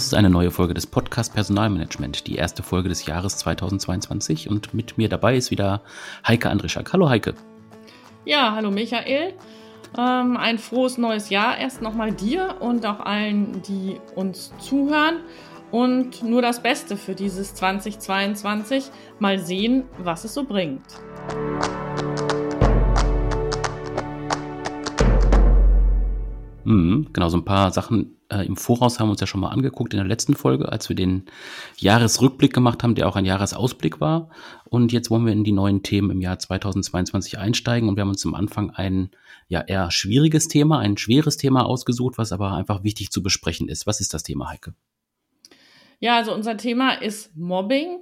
Das ist eine neue Folge des Podcast Personalmanagement, die erste Folge des Jahres 2022 und mit mir dabei ist wieder Heike Andrischak. Hallo Heike. Ja, hallo Michael. Ähm, ein frohes neues Jahr erst nochmal dir und auch allen, die uns zuhören. Und nur das Beste für dieses 2022. Mal sehen, was es so bringt. Mhm, genau, so ein paar Sachen äh, im Voraus haben wir uns ja schon mal angeguckt in der letzten Folge, als wir den Jahresrückblick gemacht haben, der auch ein Jahresausblick war. Und jetzt wollen wir in die neuen Themen im Jahr 2022 einsteigen und wir haben uns am Anfang ein ja eher schwieriges Thema, ein schweres Thema ausgesucht, was aber einfach wichtig zu besprechen ist. Was ist das Thema, Heike? Ja, also unser Thema ist Mobbing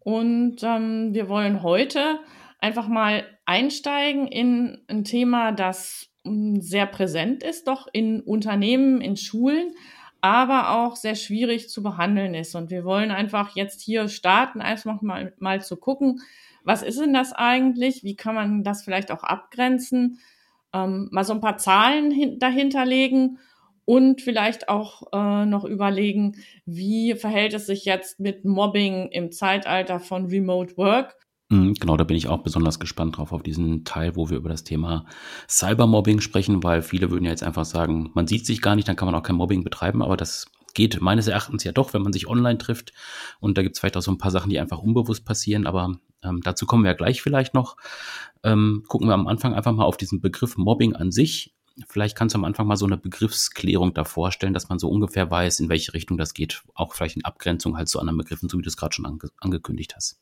und ähm, wir wollen heute einfach mal einsteigen in ein Thema, das sehr präsent ist, doch in Unternehmen, in Schulen, aber auch sehr schwierig zu behandeln ist. Und wir wollen einfach jetzt hier starten, einfach mal, mal zu gucken, was ist denn das eigentlich? Wie kann man das vielleicht auch abgrenzen? Ähm, mal so ein paar Zahlen dahinter legen und vielleicht auch äh, noch überlegen, wie verhält es sich jetzt mit Mobbing im Zeitalter von Remote Work genau, da bin ich auch besonders gespannt drauf, auf diesen Teil, wo wir über das Thema Cybermobbing sprechen, weil viele würden ja jetzt einfach sagen, man sieht sich gar nicht, dann kann man auch kein Mobbing betreiben, aber das geht meines Erachtens ja doch, wenn man sich online trifft. Und da gibt es vielleicht auch so ein paar Sachen, die einfach unbewusst passieren, aber ähm, dazu kommen wir ja gleich vielleicht noch. Ähm, gucken wir am Anfang einfach mal auf diesen Begriff Mobbing an sich. Vielleicht kannst du am Anfang mal so eine Begriffsklärung da vorstellen, dass man so ungefähr weiß, in welche Richtung das geht. Auch vielleicht in Abgrenzung halt zu anderen Begriffen, so wie du es gerade schon ange angekündigt hast.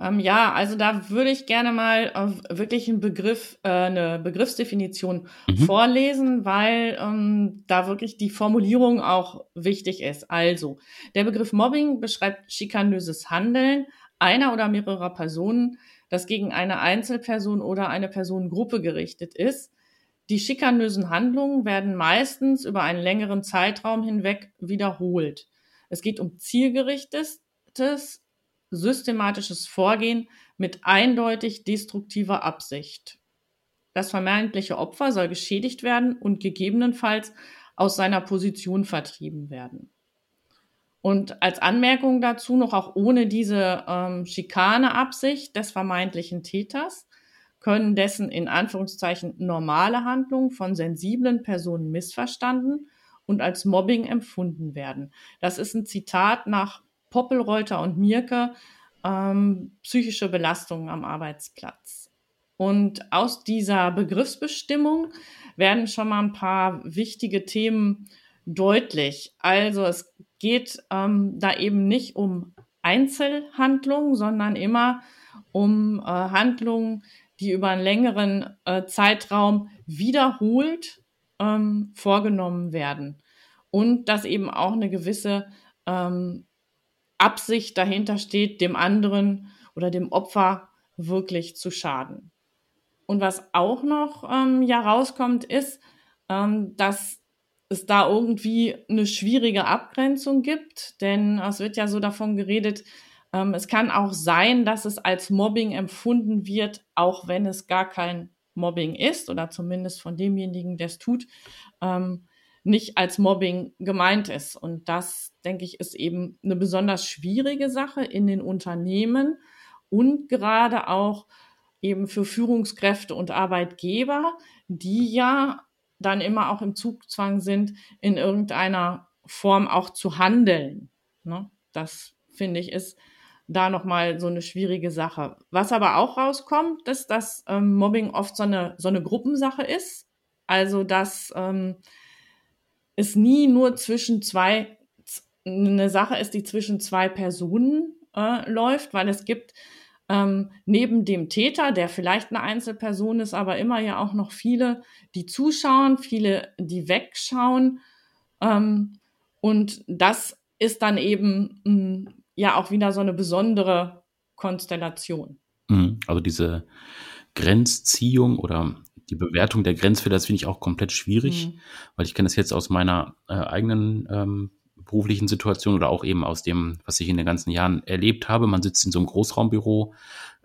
Ähm, ja, also da würde ich gerne mal äh, wirklich einen Begriff, äh, eine Begriffsdefinition mhm. vorlesen, weil ähm, da wirklich die Formulierung auch wichtig ist. Also, der Begriff Mobbing beschreibt schikanöses Handeln einer oder mehrerer Personen, das gegen eine Einzelperson oder eine Personengruppe gerichtet ist. Die schikanösen Handlungen werden meistens über einen längeren Zeitraum hinweg wiederholt. Es geht um zielgerichtetes, systematisches Vorgehen mit eindeutig destruktiver Absicht. Das vermeintliche Opfer soll geschädigt werden und gegebenenfalls aus seiner Position vertrieben werden. Und als Anmerkung dazu noch auch ohne diese ähm, Schikane-Absicht des vermeintlichen Täters können dessen in Anführungszeichen normale Handlungen von sensiblen Personen missverstanden und als Mobbing empfunden werden. Das ist ein Zitat nach Poppelreuter und Mirke, ähm, psychische Belastungen am Arbeitsplatz. Und aus dieser Begriffsbestimmung werden schon mal ein paar wichtige Themen deutlich. Also es geht ähm, da eben nicht um Einzelhandlungen, sondern immer um äh, Handlungen, die über einen längeren äh, Zeitraum wiederholt ähm, vorgenommen werden. Und dass eben auch eine gewisse ähm, Absicht dahinter steht, dem anderen oder dem Opfer wirklich zu schaden. Und was auch noch ähm, ja rauskommt, ist, ähm, dass es da irgendwie eine schwierige Abgrenzung gibt, denn es wird ja so davon geredet, ähm, es kann auch sein, dass es als Mobbing empfunden wird, auch wenn es gar kein Mobbing ist oder zumindest von demjenigen, der es tut. Ähm, nicht als Mobbing gemeint ist. Und das, denke ich, ist eben eine besonders schwierige Sache in den Unternehmen und gerade auch eben für Führungskräfte und Arbeitgeber, die ja dann immer auch im Zugzwang sind, in irgendeiner Form auch zu handeln. Ne? Das finde ich ist da nochmal so eine schwierige Sache. Was aber auch rauskommt, ist, dass ähm, Mobbing oft so eine, so eine Gruppensache ist. Also, dass ähm, es nie nur zwischen zwei, eine Sache ist, die zwischen zwei Personen äh, läuft, weil es gibt ähm, neben dem Täter, der vielleicht eine Einzelperson ist, aber immer ja auch noch viele, die zuschauen, viele, die wegschauen. Ähm, und das ist dann eben mh, mm, ja auch wieder so eine besondere Konstellation. Mhm. Also diese Grenzziehung oder die Bewertung der Grenzfehler, das finde ich auch komplett schwierig, mhm. weil ich kenne das jetzt aus meiner äh, eigenen ähm, beruflichen Situation oder auch eben aus dem, was ich in den ganzen Jahren erlebt habe. Man sitzt in so einem Großraumbüro,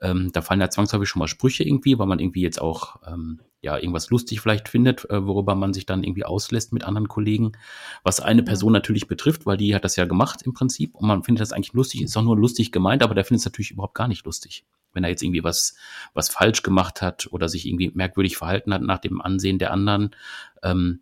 Ähm, da fallen ja zwangsläufig schon mal Sprüche irgendwie, weil man irgendwie jetzt auch ähm, ja irgendwas lustig vielleicht findet, äh, worüber man sich dann irgendwie auslässt mit anderen Kollegen, was eine Person natürlich betrifft, weil die hat das ja gemacht im Prinzip und man findet das eigentlich lustig, ist auch nur lustig gemeint, aber der findet es natürlich überhaupt gar nicht lustig. Wenn er jetzt irgendwie was, was falsch gemacht hat oder sich irgendwie merkwürdig verhalten hat nach dem Ansehen der anderen, ähm,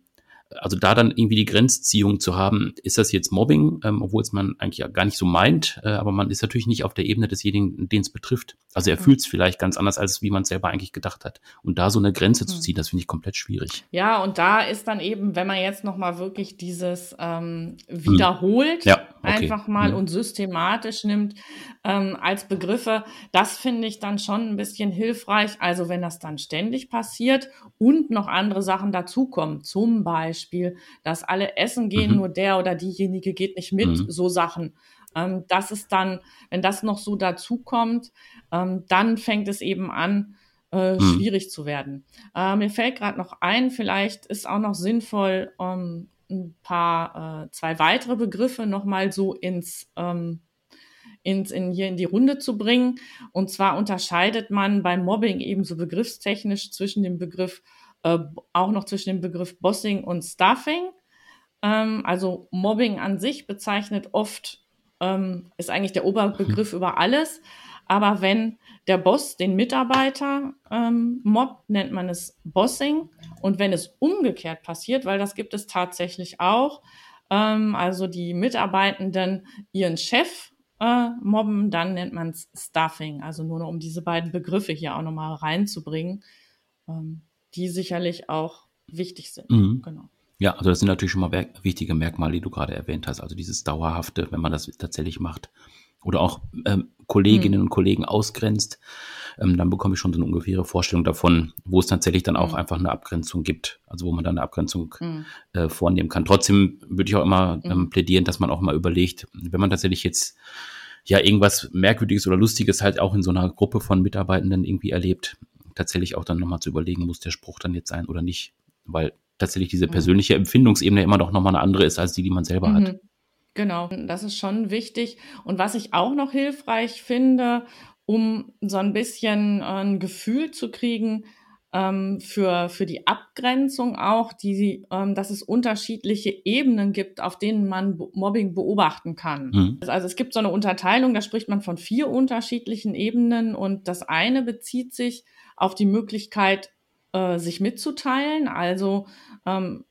also da dann irgendwie die Grenzziehung zu haben, ist das jetzt Mobbing, ähm, obwohl es man eigentlich ja gar nicht so meint, äh, aber man ist natürlich nicht auf der Ebene desjenigen, den es betrifft. Also er mhm. fühlt es vielleicht ganz anders, als wie man es selber eigentlich gedacht hat. Und da so eine Grenze mhm. zu ziehen, das finde ich komplett schwierig. Ja, und da ist dann eben, wenn man jetzt nochmal wirklich dieses ähm, wiederholt, mhm. ja, okay. einfach mal mhm. und systematisch nimmt ähm, als Begriffe, das finde ich dann schon ein bisschen hilfreich. Also wenn das dann ständig passiert und noch andere Sachen dazukommen, zum Beispiel dass alle essen gehen, mhm. nur der oder diejenige geht nicht mit, mhm. so Sachen. Ähm, das ist dann, wenn das noch so dazukommt, ähm, dann fängt es eben an, äh, mhm. schwierig zu werden. Äh, mir fällt gerade noch ein, vielleicht ist auch noch sinnvoll, um, ein paar, äh, zwei weitere Begriffe nochmal so ins, ähm, ins, in, hier in die Runde zu bringen. Und zwar unterscheidet man beim Mobbing eben so begriffstechnisch zwischen dem Begriff äh, auch noch zwischen dem Begriff Bossing und Staffing. Ähm, also Mobbing an sich bezeichnet oft, ähm, ist eigentlich der Oberbegriff über alles. Aber wenn der Boss den Mitarbeiter ähm, mobbt, nennt man es Bossing. Und wenn es umgekehrt passiert, weil das gibt es tatsächlich auch, ähm, also die Mitarbeitenden ihren Chef äh, mobben, dann nennt man es Stuffing. Also nur noch um diese beiden Begriffe hier auch nochmal reinzubringen. Ähm, die sicherlich auch wichtig sind. Mhm. Genau. Ja, also das sind natürlich schon mal wichtige Merkmale, die du gerade erwähnt hast. Also dieses Dauerhafte, wenn man das tatsächlich macht. Oder auch ähm, Kolleginnen mhm. und Kollegen ausgrenzt, ähm, dann bekomme ich schon so eine ungefähre Vorstellung davon, wo es tatsächlich dann auch mhm. einfach eine Abgrenzung gibt. Also wo man dann eine Abgrenzung mhm. äh, vornehmen kann. Trotzdem würde ich auch immer ähm, mhm. plädieren, dass man auch mal überlegt, wenn man tatsächlich jetzt ja irgendwas Merkwürdiges oder Lustiges halt auch in so einer Gruppe von Mitarbeitenden irgendwie erlebt, tatsächlich auch dann nochmal zu überlegen, muss der Spruch dann jetzt sein oder nicht. Weil tatsächlich diese persönliche Empfindungsebene immer noch nochmal eine andere ist, als die, die man selber mhm. hat. Genau, das ist schon wichtig. Und was ich auch noch hilfreich finde, um so ein bisschen ein Gefühl zu kriegen, ähm, für, für die Abgrenzung auch, die, ähm, dass es unterschiedliche Ebenen gibt, auf denen man Mobbing beobachten kann. Mhm. Also es gibt so eine Unterteilung, da spricht man von vier unterschiedlichen Ebenen und das eine bezieht sich auf die Möglichkeit, äh, sich mitzuteilen. Also ähm,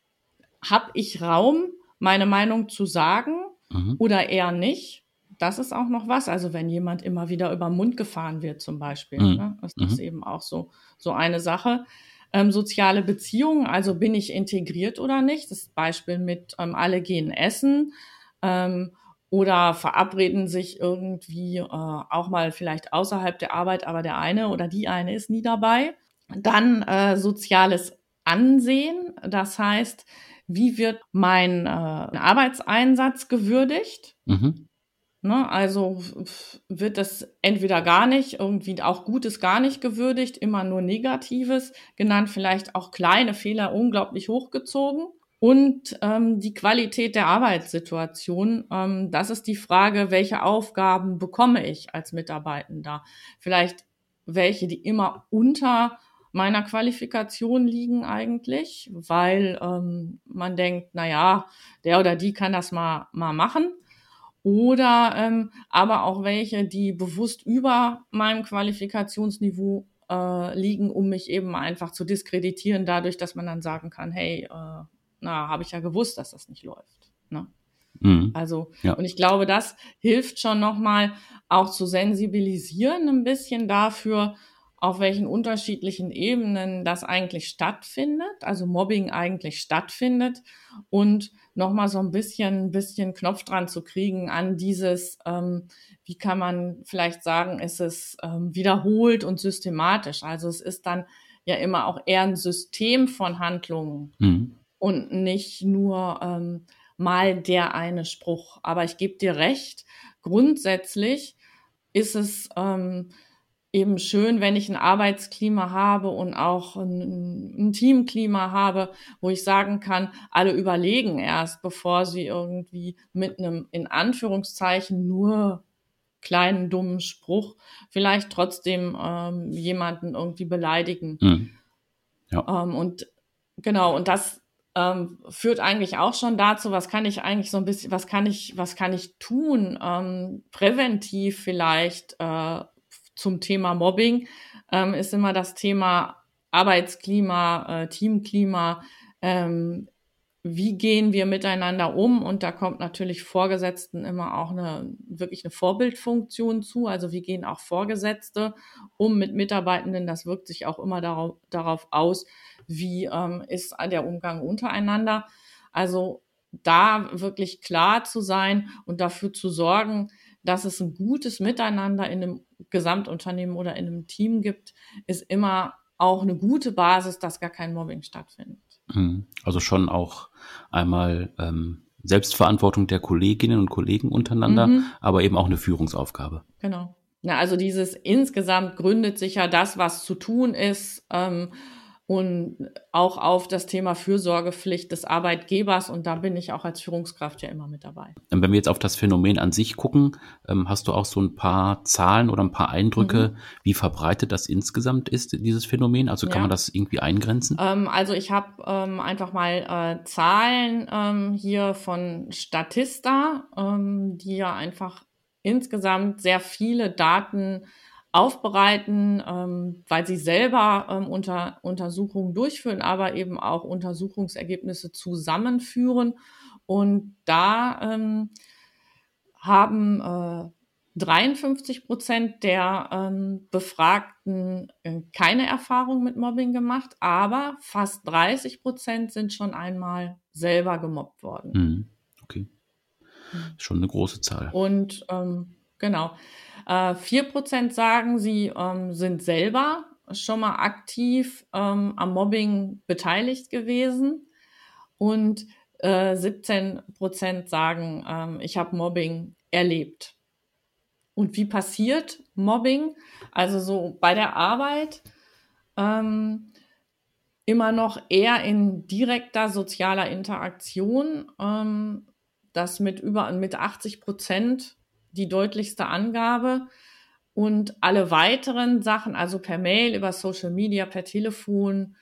habe ich Raum, meine Meinung zu sagen mhm. oder eher nicht? Das ist auch noch was. Also wenn jemand immer wieder über den Mund gefahren wird zum Beispiel, mhm. ne, ist das mhm. eben auch so, so eine Sache. Ähm, soziale Beziehungen, also bin ich integriert oder nicht? Das Beispiel mit ähm, alle gehen essen. Ähm, oder verabreden sich irgendwie äh, auch mal vielleicht außerhalb der Arbeit, aber der eine oder die eine ist nie dabei. Dann äh, soziales Ansehen, das heißt, wie wird mein äh, Arbeitseinsatz gewürdigt? Mhm. Ne, also wird das entweder gar nicht, irgendwie auch Gutes gar nicht gewürdigt, immer nur Negatives genannt, vielleicht auch kleine Fehler unglaublich hochgezogen. Und ähm, die Qualität der Arbeitssituation, ähm, das ist die Frage, welche Aufgaben bekomme ich als Mitarbeitender? Vielleicht welche, die immer unter meiner Qualifikation liegen eigentlich, weil ähm, man denkt, na ja, der oder die kann das mal mal machen. Oder ähm, aber auch welche, die bewusst über meinem Qualifikationsniveau äh, liegen, um mich eben einfach zu diskreditieren, dadurch, dass man dann sagen kann, hey, äh, na, habe ich ja gewusst, dass das nicht läuft. Ne? Mhm. Also, ja. und ich glaube, das hilft schon nochmal auch zu sensibilisieren ein bisschen dafür, auf welchen unterschiedlichen Ebenen das eigentlich stattfindet, also Mobbing eigentlich stattfindet und nochmal so ein bisschen, ein bisschen Knopf dran zu kriegen an dieses, ähm, wie kann man vielleicht sagen, ist es ähm, wiederholt und systematisch. Also es ist dann ja immer auch eher ein System von Handlungen. Mhm und nicht nur ähm, mal der eine Spruch. Aber ich gebe dir recht, grundsätzlich ist es ähm, eben schön, wenn ich ein Arbeitsklima habe und auch ein, ein, Teamklima habe, wo ich sagen kann, alle überlegen erst, bevor sie irgendwie mit einem in Anführungszeichen nur kleinen dummen Spruch vielleicht trotzdem ähm, jemanden irgendwie beleidigen. Mhm. Ja. Ähm, und genau, und das ähm, führt eigentlich auch schon dazu, was kann ich eigentlich so ein bisschen, was kann ich, was kann ich tun, ähm, präventiv vielleicht äh, zum Thema Mobbing, ähm, ist immer das Thema Arbeitsklima, äh, Teamklima, ähm, wie gehen wir miteinander um? Und da kommt natürlich Vorgesetzten immer auch eine wirklich eine Vorbildfunktion zu. Also wie gehen auch Vorgesetzte um mit Mitarbeitenden? Das wirkt sich auch immer darauf, darauf aus, wie ähm, ist der Umgang untereinander. Also da wirklich klar zu sein und dafür zu sorgen, dass es ein gutes Miteinander in einem Gesamtunternehmen oder in einem Team gibt, ist immer auch eine gute Basis, dass gar kein Mobbing stattfindet. Mhm. Also schon auch einmal ähm, Selbstverantwortung der Kolleginnen und Kollegen untereinander, mhm. aber eben auch eine Führungsaufgabe. Genau. Na, also dieses insgesamt gründet sich ja das, was zu tun ist. Ähm, und auch auf das Thema Fürsorgepflicht des Arbeitgebers. Und da bin ich auch als Führungskraft ja immer mit dabei. Wenn wir jetzt auf das Phänomen an sich gucken, ähm, hast du auch so ein paar Zahlen oder ein paar Eindrücke, mhm. wie verbreitet das insgesamt ist, dieses Phänomen? Also kann ja. man das irgendwie eingrenzen? Ähm, also ich habe ähm, einfach mal äh, Zahlen ähm, hier von Statista, ähm, die ja einfach insgesamt sehr viele Daten aufbereiten, ähm, weil sie selber ähm, unter, Untersuchungen durchführen, aber eben auch Untersuchungsergebnisse zusammenführen. Und da ähm, haben äh, 53 Prozent der ähm, Befragten äh, keine Erfahrung mit Mobbing gemacht, aber fast 30 Prozent sind schon einmal selber gemobbt worden. Mhm. Okay. Schon eine große Zahl. Und ähm, genau. Äh, vier Prozent sagen, sie ähm, sind selber schon mal aktiv ähm, am Mobbing beteiligt gewesen. Und äh, 17 Prozent sagen, ähm, ich habe Mobbing erlebt. Und wie passiert Mobbing? Also so bei der Arbeit ähm, immer noch eher in direkter sozialer Interaktion, ähm, das mit über mit 80 Prozent die deutlichste Angabe. Und alle weiteren Sachen, also per Mail, über Social Media, per Telefon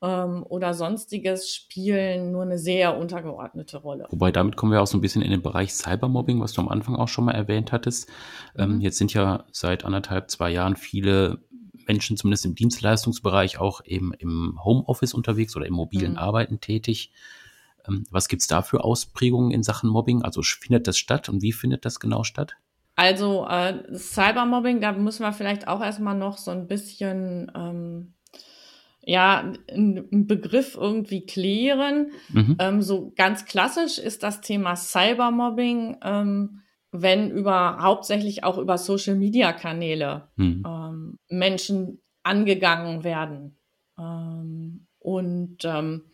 ähm, oder sonstiges, spielen nur eine sehr untergeordnete Rolle. Wobei damit kommen wir auch so ein bisschen in den Bereich Cybermobbing, was du am Anfang auch schon mal erwähnt hattest. Ähm, mhm. Jetzt sind ja seit anderthalb, zwei Jahren viele Menschen, zumindest im Dienstleistungsbereich, auch eben im Homeoffice unterwegs oder im mobilen mhm. Arbeiten tätig. Ähm, was gibt es da für Ausprägungen in Sachen Mobbing? Also findet das statt und wie findet das genau statt? Also äh, Cybermobbing, da müssen wir vielleicht auch erstmal noch so ein bisschen ähm, ja, einen Begriff irgendwie klären. Mhm. Ähm, so ganz klassisch ist das Thema Cybermobbing, ähm, wenn über hauptsächlich auch über Social Media Kanäle mhm. ähm, Menschen angegangen werden. Ähm, und ähm,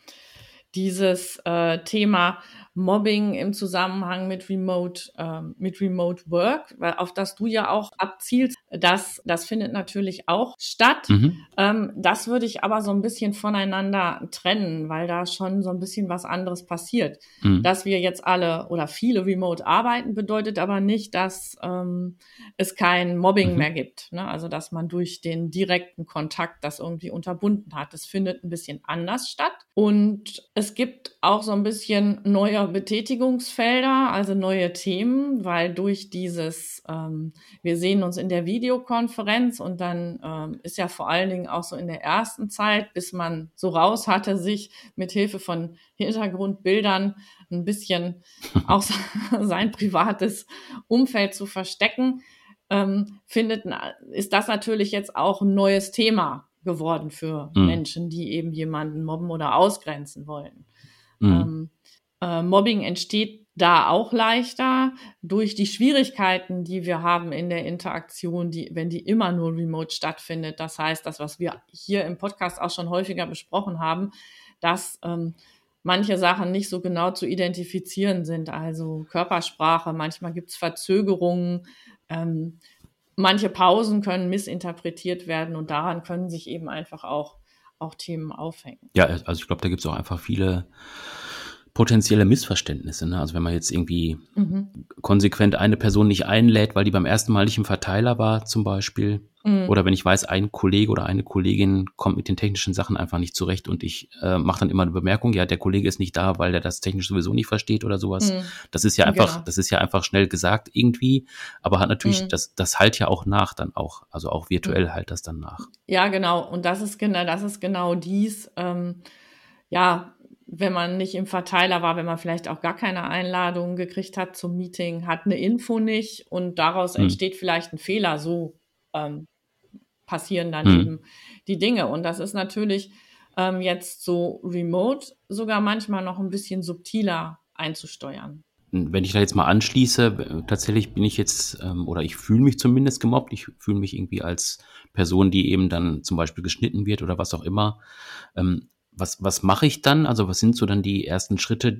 dieses äh, Thema Mobbing im Zusammenhang mit Remote, ähm, mit Remote Work, weil auf das du ja auch abzielst, das, das findet natürlich auch statt. Mhm. Ähm, das würde ich aber so ein bisschen voneinander trennen, weil da schon so ein bisschen was anderes passiert. Mhm. Dass wir jetzt alle oder viele remote arbeiten, bedeutet aber nicht, dass ähm, es kein Mobbing mhm. mehr gibt. Ne? Also dass man durch den direkten Kontakt das irgendwie unterbunden hat. Das findet ein bisschen anders statt. Und es gibt auch so ein bisschen neue Betätigungsfelder, also neue Themen, weil durch dieses, ähm, wir sehen uns in der Videokonferenz und dann ähm, ist ja vor allen Dingen auch so in der ersten Zeit, bis man so raus hatte, sich mit Hilfe von Hintergrundbildern ein bisschen auch sein privates Umfeld zu verstecken, ähm, findet, ist das natürlich jetzt auch ein neues Thema geworden für mhm. Menschen, die eben jemanden mobben oder ausgrenzen wollen. Mhm. Ähm, äh, Mobbing entsteht da auch leichter durch die Schwierigkeiten, die wir haben in der Interaktion, die, wenn die immer nur remote stattfindet. Das heißt, das, was wir hier im Podcast auch schon häufiger besprochen haben, dass ähm, manche Sachen nicht so genau zu identifizieren sind. Also Körpersprache, manchmal gibt es Verzögerungen, ähm, manche Pausen können missinterpretiert werden und daran können sich eben einfach auch, auch Themen aufhängen. Ja, also ich glaube, da gibt es auch einfach viele potenzielle Missverständnisse. Ne? Also wenn man jetzt irgendwie mhm. konsequent eine Person nicht einlädt, weil die beim ersten Mal nicht im Verteiler war, zum Beispiel. Mhm. Oder wenn ich weiß, ein Kollege oder eine Kollegin kommt mit den technischen Sachen einfach nicht zurecht und ich äh, mache dann immer eine Bemerkung, ja, der Kollege ist nicht da, weil er das technisch sowieso nicht versteht oder sowas. Mhm. Das ist ja einfach, genau. das ist ja einfach schnell gesagt irgendwie, aber hat natürlich, mhm. das, das halt ja auch nach dann auch, also auch virtuell halt das dann nach. Ja, genau. Und das ist genau, das ist genau dies. Ähm, ja, wenn man nicht im Verteiler war, wenn man vielleicht auch gar keine Einladung gekriegt hat zum Meeting, hat eine Info nicht und daraus hm. entsteht vielleicht ein Fehler. So ähm, passieren dann hm. eben die Dinge. Und das ist natürlich ähm, jetzt so remote sogar manchmal noch ein bisschen subtiler einzusteuern. Wenn ich da jetzt mal anschließe, tatsächlich bin ich jetzt, ähm, oder ich fühle mich zumindest gemobbt, ich fühle mich irgendwie als Person, die eben dann zum Beispiel geschnitten wird oder was auch immer. Ähm, was, was mache ich dann? Also was sind so dann die ersten Schritte,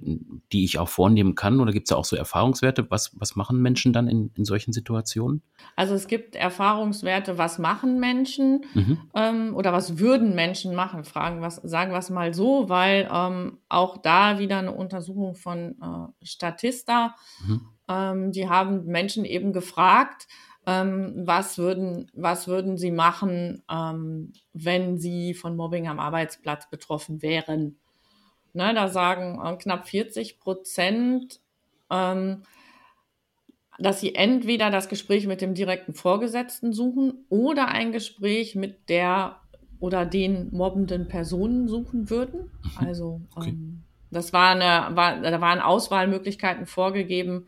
die ich auch vornehmen kann? Oder gibt es da auch so Erfahrungswerte? Was, was machen Menschen dann in, in solchen Situationen? Also es gibt Erfahrungswerte, was machen Menschen mhm. ähm, oder was würden Menschen machen? Fragen was, sagen wir es mal so, weil ähm, auch da wieder eine Untersuchung von äh, Statista, mhm. ähm, die haben Menschen eben gefragt, ähm, was, würden, was würden Sie machen, ähm, wenn Sie von Mobbing am Arbeitsplatz betroffen wären? Ne, da sagen äh, knapp 40 Prozent, ähm, dass sie entweder das Gespräch mit dem direkten Vorgesetzten suchen oder ein Gespräch mit der oder den mobbenden Personen suchen würden. Mhm. Also okay. ähm, das war eine, war, da waren Auswahlmöglichkeiten vorgegeben,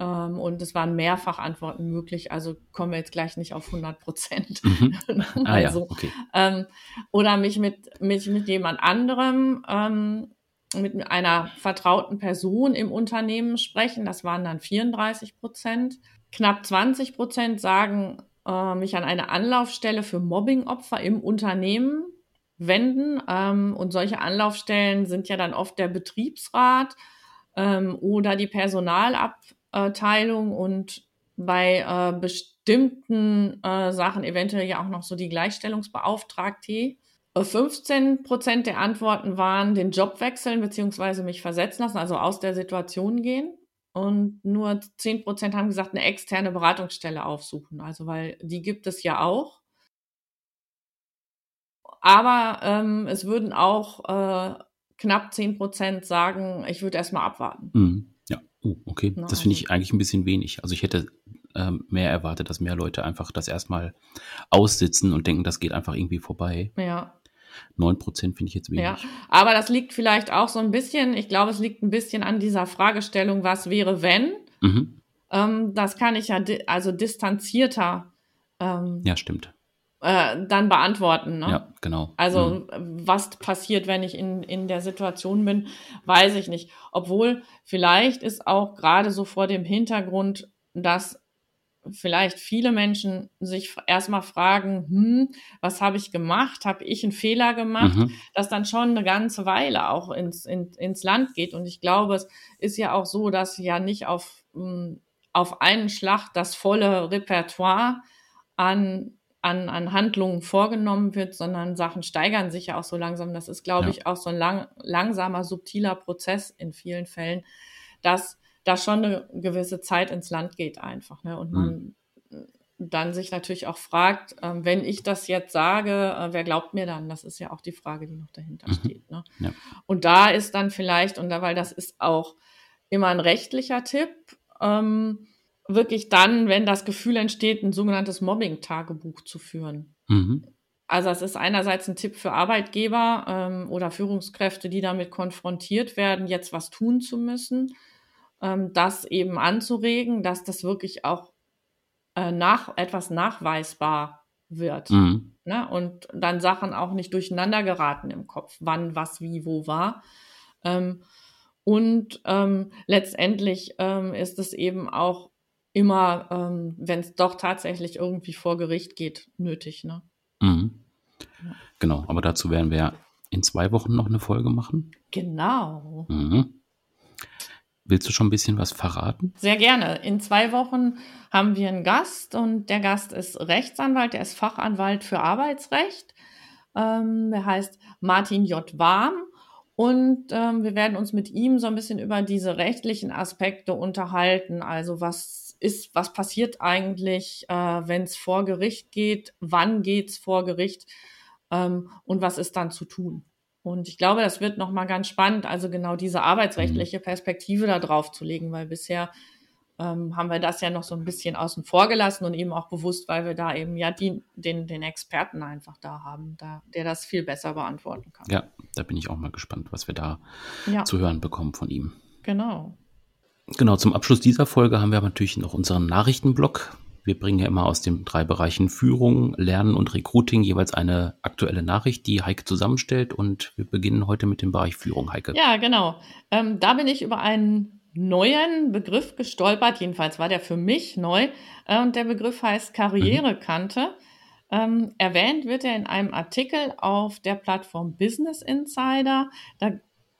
ähm, und es waren mehrfach Antworten möglich, also kommen wir jetzt gleich nicht auf 100 Prozent. Mhm. Ah, also, ja, okay. ähm, oder mich mit, mich mit jemand anderem, ähm, mit einer vertrauten Person im Unternehmen sprechen. Das waren dann 34 Prozent. Knapp 20 Prozent sagen, äh, mich an eine Anlaufstelle für Mobbingopfer im Unternehmen wenden. Ähm, und solche Anlaufstellen sind ja dann oft der Betriebsrat ähm, oder die Personalab Teilung und bei äh, bestimmten äh, Sachen eventuell ja auch noch so die Gleichstellungsbeauftragte. 15 äh, Prozent der Antworten waren den Job wechseln bzw. mich versetzen lassen, also aus der Situation gehen. Und nur 10 Prozent haben gesagt, eine externe Beratungsstelle aufsuchen. Also, weil die gibt es ja auch. Aber ähm, es würden auch äh, knapp 10 Prozent sagen, ich würde erstmal abwarten. Mhm. Oh, okay. Na, das finde ich eigentlich ein bisschen wenig. Also ich hätte ähm, mehr erwartet, dass mehr Leute einfach das erstmal aussitzen und denken, das geht einfach irgendwie vorbei. Ja. Neun Prozent finde ich jetzt wenig. Ja, aber das liegt vielleicht auch so ein bisschen, ich glaube, es liegt ein bisschen an dieser Fragestellung, was wäre, wenn? Mhm. Ähm, das kann ich ja di also distanzierter ähm, ja, stimmt äh, dann beantworten. Ne? Ja, genau. Also mhm. was passiert, wenn ich in, in der Situation bin, weiß ich nicht. Obwohl vielleicht ist auch gerade so vor dem Hintergrund, dass vielleicht viele Menschen sich erstmal fragen, hm, was habe ich gemacht? Habe ich einen Fehler gemacht? Mhm. Das dann schon eine ganze Weile auch ins, in, ins Land geht. Und ich glaube, es ist ja auch so, dass ja nicht auf, hm, auf einen Schlag das volle Repertoire an an, an Handlungen vorgenommen wird, sondern Sachen steigern sich ja auch so langsam. Das ist, glaube ja. ich, auch so ein lang, langsamer, subtiler Prozess in vielen Fällen, dass da schon eine gewisse Zeit ins Land geht einfach. Ne? Und man mhm. dann sich natürlich auch fragt, äh, wenn ich das jetzt sage, äh, wer glaubt mir dann? Das ist ja auch die Frage, die noch dahinter mhm. steht. Ne? Ja. Und da ist dann vielleicht, und da, weil das ist auch immer ein rechtlicher Tipp, ähm, wirklich dann, wenn das Gefühl entsteht, ein sogenanntes Mobbing-Tagebuch zu führen. Mhm. Also es ist einerseits ein Tipp für Arbeitgeber ähm, oder Führungskräfte, die damit konfrontiert werden, jetzt was tun zu müssen, ähm, das eben anzuregen, dass das wirklich auch äh, nach, etwas nachweisbar wird. Mhm. Ne? Und dann Sachen auch nicht durcheinander geraten im Kopf, wann, was, wie, wo war. Ähm, und ähm, letztendlich ähm, ist es eben auch immer, ähm, wenn es doch tatsächlich irgendwie vor Gericht geht, nötig. Ne? Mhm. Ja. Genau, aber dazu werden wir in zwei Wochen noch eine Folge machen. Genau. Mhm. Willst du schon ein bisschen was verraten? Sehr gerne. In zwei Wochen haben wir einen Gast und der Gast ist Rechtsanwalt, der ist Fachanwalt für Arbeitsrecht. Ähm, der heißt Martin J. Warm Und ähm, wir werden uns mit ihm so ein bisschen über diese rechtlichen Aspekte unterhalten. Also was ist, was passiert eigentlich, äh, wenn es vor Gericht geht? Wann geht's vor Gericht? Ähm, und was ist dann zu tun? Und ich glaube, das wird nochmal ganz spannend, also genau diese arbeitsrechtliche mhm. Perspektive da drauf zu legen, weil bisher ähm, haben wir das ja noch so ein bisschen außen vor gelassen und eben auch bewusst, weil wir da eben ja die, den, den Experten einfach da haben, da, der das viel besser beantworten kann. Ja, da bin ich auch mal gespannt, was wir da ja. zu hören bekommen von ihm. Genau. Genau, zum Abschluss dieser Folge haben wir natürlich noch unseren Nachrichtenblock. Wir bringen ja immer aus den drei Bereichen Führung, Lernen und Recruiting jeweils eine aktuelle Nachricht, die Heike zusammenstellt. Und wir beginnen heute mit dem Bereich Führung, Heike. Ja, genau. Ähm, da bin ich über einen neuen Begriff gestolpert. Jedenfalls war der für mich neu. Äh, und der Begriff heißt Karrierekante. Mhm. Ähm, erwähnt wird er in einem Artikel auf der Plattform Business Insider. Da,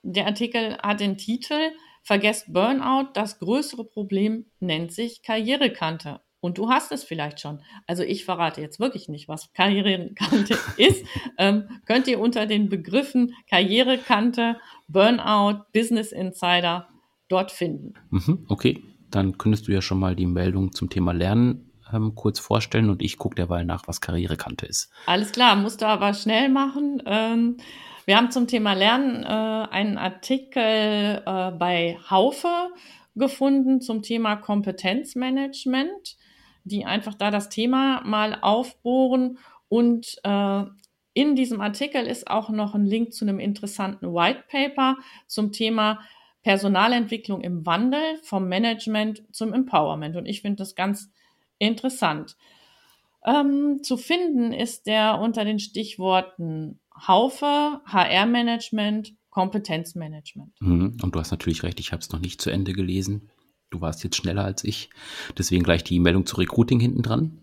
der Artikel hat den Titel Vergesst Burnout, das größere Problem nennt sich Karrierekante. Und du hast es vielleicht schon. Also ich verrate jetzt wirklich nicht, was Karrierekante ist. Ähm, könnt ihr unter den Begriffen Karrierekante, Burnout, Business Insider dort finden. Mhm, okay, dann könntest du ja schon mal die Meldung zum Thema Lernen ähm, kurz vorstellen und ich gucke derweil nach, was Karrierekante ist. Alles klar, musst du aber schnell machen. Ähm, wir haben zum Thema Lernen äh, einen Artikel äh, bei Haufe gefunden zum Thema Kompetenzmanagement die einfach da das Thema mal aufbohren. Und äh, in diesem Artikel ist auch noch ein Link zu einem interessanten White Paper zum Thema Personalentwicklung im Wandel vom Management zum Empowerment. Und ich finde das ganz interessant. Ähm, zu finden ist der unter den Stichworten Haufe, HR-Management, Kompetenzmanagement. Mhm. Und du hast natürlich recht, ich habe es noch nicht zu Ende gelesen. Du warst jetzt schneller als ich. Deswegen gleich die Meldung zu Recruiting hinten dran.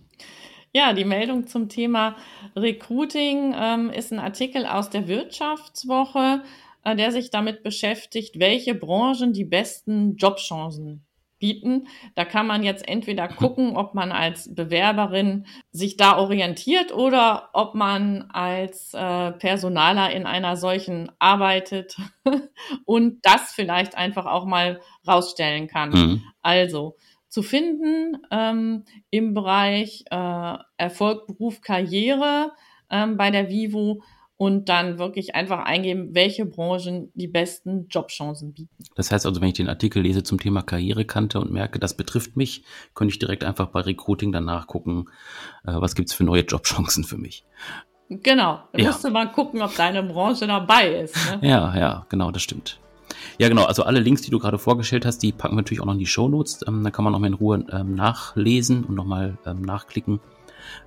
Ja, die Meldung zum Thema Recruiting ähm, ist ein Artikel aus der Wirtschaftswoche, äh, der sich damit beschäftigt, welche Branchen die besten Jobchancen bieten. Da kann man jetzt entweder gucken, ob man als Bewerberin sich da orientiert oder ob man als äh, Personaler in einer solchen arbeitet und das vielleicht einfach auch mal rausstellen kann. Mhm. Also zu finden ähm, im Bereich äh, Erfolg, Beruf, Karriere ähm, bei der Vivo und dann wirklich einfach eingeben, welche Branchen die besten Jobchancen bieten. Das heißt also, wenn ich den Artikel lese zum Thema Karrierekante und merke, das betrifft mich, könnte ich direkt einfach bei Recruiting danach gucken, äh, was gibt's für neue Jobchancen für mich. Genau, da ja. musst du mal gucken, ob deine Branche dabei ist. Ne? Ja, ja, genau, das stimmt. Ja, genau. Also alle Links, die du gerade vorgestellt hast, die packen wir natürlich auch noch in die Show Notes. Ähm, da kann man noch mal in Ruhe ähm, nachlesen und nochmal ähm, nachklicken,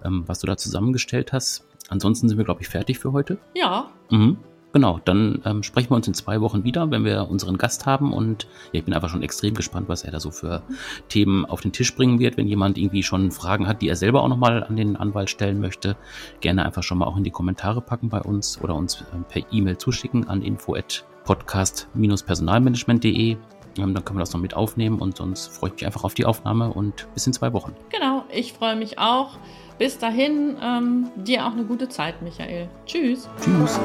ähm, was du da zusammengestellt hast. Ansonsten sind wir, glaube ich, fertig für heute. Ja. Mhm. Genau, dann ähm, sprechen wir uns in zwei Wochen wieder, wenn wir unseren Gast haben. Und ja, ich bin einfach schon extrem gespannt, was er da so für Themen auf den Tisch bringen wird. Wenn jemand irgendwie schon Fragen hat, die er selber auch nochmal an den Anwalt stellen möchte, gerne einfach schon mal auch in die Kommentare packen bei uns oder uns ähm, per E-Mail zuschicken an info@podcast-personalmanagement.de. Ähm, dann können wir das noch mit aufnehmen und sonst freue ich mich einfach auf die Aufnahme und bis in zwei Wochen. Genau, ich freue mich auch. Bis dahin, ähm, dir auch eine gute Zeit, Michael. Tschüss. Tschüss.